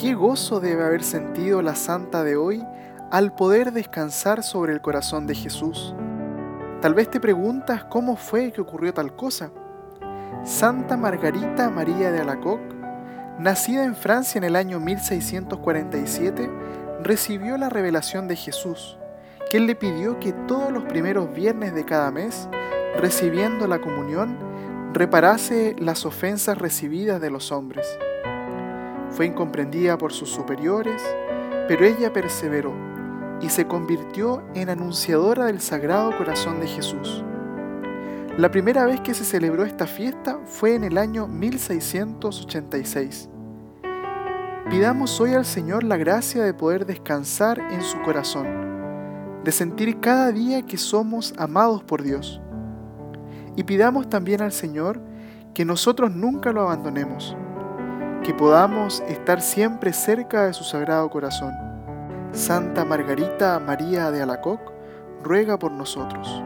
Qué gozo debe haber sentido la santa de hoy al poder descansar sobre el corazón de Jesús. Tal vez te preguntas cómo fue que ocurrió tal cosa. Santa Margarita María de Alacoc, nacida en Francia en el año 1647, recibió la revelación de Jesús, él le pidió que todos los primeros viernes de cada mes, recibiendo la comunión, reparase las ofensas recibidas de los hombres. Fue incomprendida por sus superiores, pero ella perseveró y se convirtió en anunciadora del Sagrado Corazón de Jesús. La primera vez que se celebró esta fiesta fue en el año 1686. Pidamos hoy al Señor la gracia de poder descansar en su corazón, de sentir cada día que somos amados por Dios. Y pidamos también al Señor que nosotros nunca lo abandonemos que podamos estar siempre cerca de su sagrado corazón. Santa Margarita María de Alacoc, ruega por nosotros.